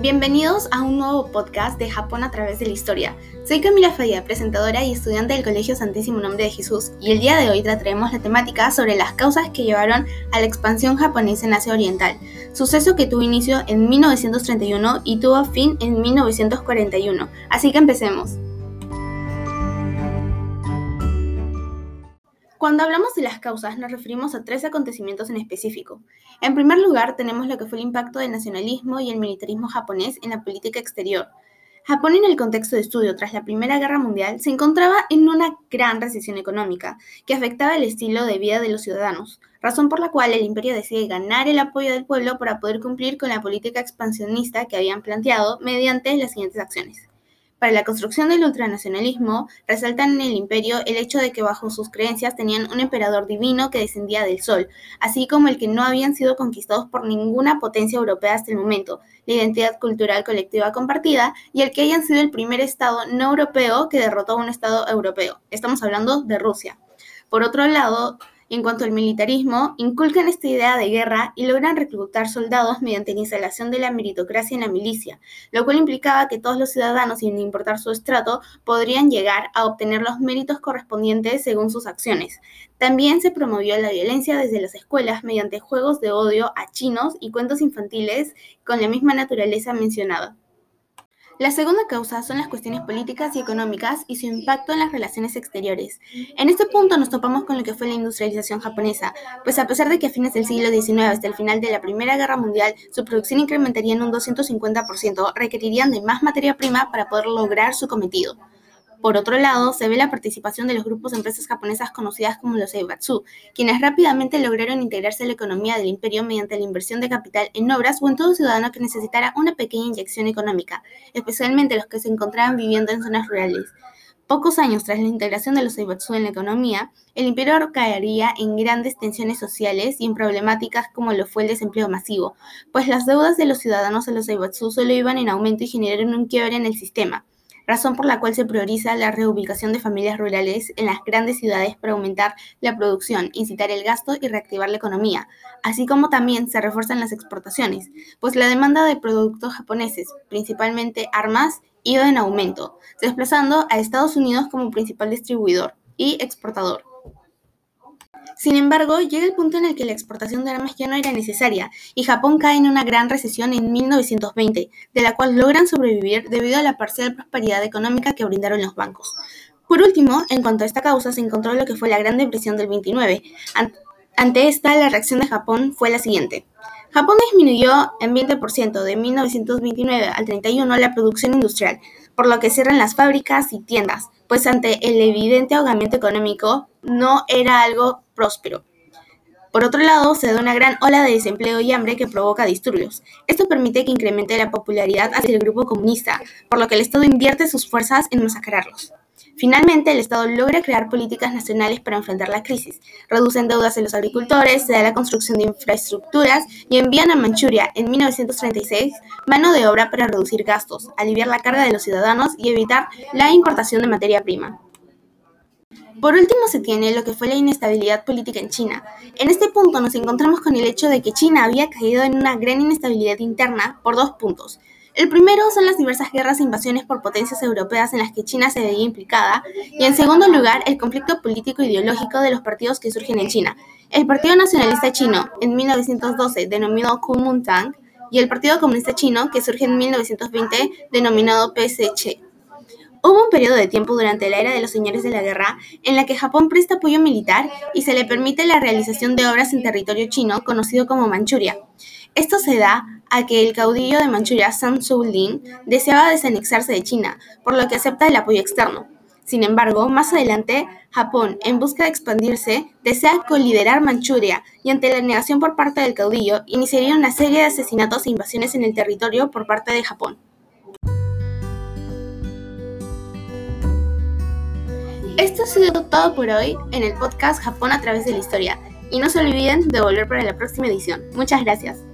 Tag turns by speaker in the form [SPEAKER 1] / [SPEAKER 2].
[SPEAKER 1] Bienvenidos a un nuevo podcast de Japón a través de la historia. Soy Camila Falla, presentadora y estudiante del Colegio Santísimo Nombre de Jesús, y el día de hoy trataremos la temática sobre las causas que llevaron a la expansión japonesa en Asia Oriental, suceso que tuvo inicio en 1931 y tuvo fin en 1941. Así que empecemos. Cuando hablamos de las causas nos referimos a tres acontecimientos en específico. En primer lugar tenemos lo que fue el impacto del nacionalismo y el militarismo japonés en la política exterior. Japón en el contexto de estudio tras la Primera Guerra Mundial se encontraba en una gran recesión económica que afectaba el estilo de vida de los ciudadanos, razón por la cual el imperio decide ganar el apoyo del pueblo para poder cumplir con la política expansionista que habían planteado mediante las siguientes acciones. Para la construcción del ultranacionalismo, resaltan en el imperio el hecho de que bajo sus creencias tenían un emperador divino que descendía del sol, así como el que no habían sido conquistados por ninguna potencia europea hasta el momento, la identidad cultural colectiva compartida y el que hayan sido el primer Estado no europeo que derrotó a un Estado europeo. Estamos hablando de Rusia. Por otro lado, en cuanto al militarismo, inculcan esta idea de guerra y logran reclutar soldados mediante la instalación de la meritocracia en la milicia, lo cual implicaba que todos los ciudadanos, sin importar su estrato, podrían llegar a obtener los méritos correspondientes según sus acciones. También se promovió la violencia desde las escuelas mediante juegos de odio a chinos y cuentos infantiles con la misma naturaleza mencionada. La segunda causa son las cuestiones políticas y económicas y su impacto en las relaciones exteriores. En este punto nos topamos con lo que fue la industrialización japonesa, pues a pesar de que a fines del siglo XIX hasta el final de la Primera Guerra Mundial su producción incrementaría en un 250%, requerirían de más materia prima para poder lograr su cometido. Por otro lado, se ve la participación de los grupos de empresas japonesas conocidas como los Eibatsu, quienes rápidamente lograron integrarse a la economía del imperio mediante la inversión de capital en obras o en todo ciudadano que necesitara una pequeña inyección económica, especialmente los que se encontraban viviendo en zonas rurales. Pocos años tras la integración de los Eibatsu en la economía, el imperio caería en grandes tensiones sociales y en problemáticas como lo fue el desempleo masivo, pues las deudas de los ciudadanos a los Eibatsu solo iban en aumento y generaron un quiebre en el sistema razón por la cual se prioriza la reubicación de familias rurales en las grandes ciudades para aumentar la producción, incitar el gasto y reactivar la economía, así como también se refuerzan las exportaciones, pues la demanda de productos japoneses, principalmente armas, iba en aumento, desplazando a Estados Unidos como principal distribuidor y exportador. Sin embargo, llega el punto en el que la exportación de armas ya no era necesaria y Japón cae en una gran recesión en 1920, de la cual logran sobrevivir debido a la parcial prosperidad económica que brindaron los bancos. Por último, en cuanto a esta causa, se encontró lo que fue la Gran Depresión del 29. Ante esta, la reacción de Japón fue la siguiente. Japón disminuyó en 20% de 1929 al 31 la producción industrial, por lo que cierran las fábricas y tiendas, pues ante el evidente ahogamiento económico no era algo próspero. Por otro lado, se da una gran ola de desempleo y hambre que provoca disturbios. Esto permite que incremente la popularidad hacia el grupo comunista, por lo que el Estado invierte sus fuerzas en masacrarlos. Finalmente, el Estado logra crear políticas nacionales para enfrentar la crisis, reducen deudas en los agricultores, se da la construcción de infraestructuras y envían a Manchuria en 1936 mano de obra para reducir gastos, aliviar la carga de los ciudadanos y evitar la importación de materia prima. Por último se tiene lo que fue la inestabilidad política en China. En este punto nos encontramos con el hecho de que China había caído en una gran inestabilidad interna por dos puntos. El primero son las diversas guerras e invasiones por potencias europeas en las que China se veía implicada, y en segundo lugar, el conflicto político ideológico de los partidos que surgen en China. El Partido Nacionalista Chino, en 1912 denominado Kuomintang, y el Partido Comunista Chino, que surge en 1920 denominado PSC. Hubo un periodo de tiempo durante la era de los señores de la guerra en la que Japón presta apoyo militar y se le permite la realización de obras en territorio chino conocido como Manchuria. Esto se da a que el caudillo de Manchuria, Sun Lin, deseaba desanexarse de China, por lo que acepta el apoyo externo. Sin embargo, más adelante, Japón, en busca de expandirse, desea coliderar Manchuria y ante la negación por parte del caudillo, iniciaría una serie de asesinatos e invasiones en el territorio por parte de Japón. Esto ha sido todo por hoy en el podcast Japón a través de la historia. Y no se olviden de volver para la próxima edición. Muchas gracias.